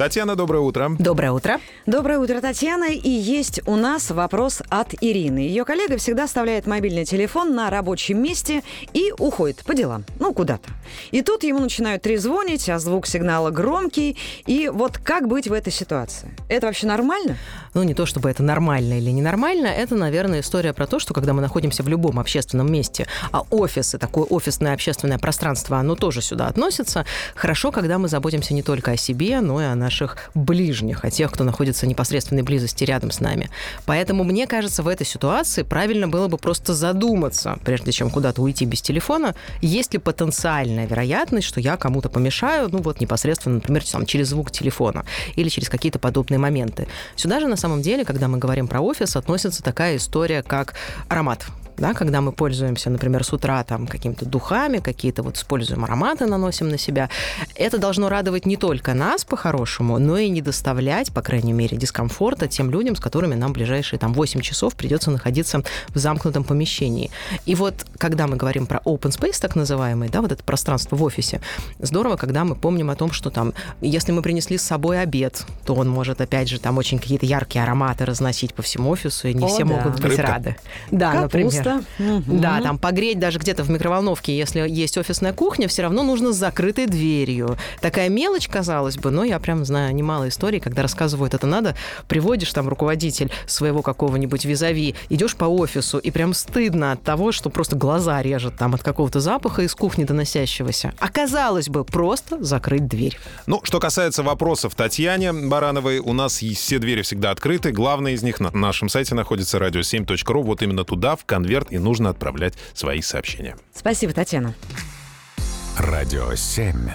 Татьяна, доброе утро. Доброе утро. Доброе утро, Татьяна. И есть у нас вопрос от Ирины. Ее коллега всегда оставляет мобильный телефон на рабочем месте и уходит по делам. Ну, куда-то. И тут ему начинают трезвонить, а звук сигнала громкий. И вот как быть в этой ситуации? Это вообще нормально? Ну, не то чтобы это нормально или ненормально, это, наверное, история про то, что когда мы находимся в любом общественном месте, а офисы, такое офисное общественное пространство, оно тоже сюда относится, хорошо, когда мы заботимся не только о себе, но и о наших ближних, о тех, кто находится в непосредственной близости рядом с нами. Поэтому, мне кажется, в этой ситуации правильно было бы просто задуматься, прежде чем куда-то уйти без телефона, есть ли потенциальная вероятность, что я кому-то помешаю, ну вот непосредственно, например, там, через звук телефона или через какие-то подобные моменты. Сюда же, на самом деле, когда мы говорим про офис, относится такая история, как аромат да, когда мы пользуемся, например, с утра там какими-то духами, какие-то вот используем ароматы, наносим на себя, это должно радовать не только нас по-хорошему, но и не доставлять, по крайней мере, дискомфорта тем людям, с которыми нам ближайшие там 8 часов придется находиться в замкнутом помещении. И вот когда мы говорим про open space, так называемый, да, вот это пространство в офисе, здорово, когда мы помним о том, что там, если мы принесли с собой обед, то он может, опять же, там очень какие-то яркие ароматы разносить по всему офису, и не О, все да. могут быть Рыбка. рады. Да, Капуста. например. Мгм. Да, там погреть даже где-то в микроволновке, если есть офисная кухня, все равно нужно с закрытой дверью. Такая мелочь, казалось бы, но я прям знаю немало историй, когда рассказывают это надо, приводишь там руководитель своего какого-нибудь визави, идешь по офису, и прям стыдно от того, что просто глаза режет там от какого-то запаха из кухни доносящегося. А казалось бы, просто закрыть дверь. Ну, что касается вопросов Татьяне Барановой, у нас все двери всегда открыты. Главное из них на нашем сайте находится radio7.ru. Вот именно туда, в конверт, и нужно отправлять свои сообщения. Спасибо, Татьяна. Радио 7.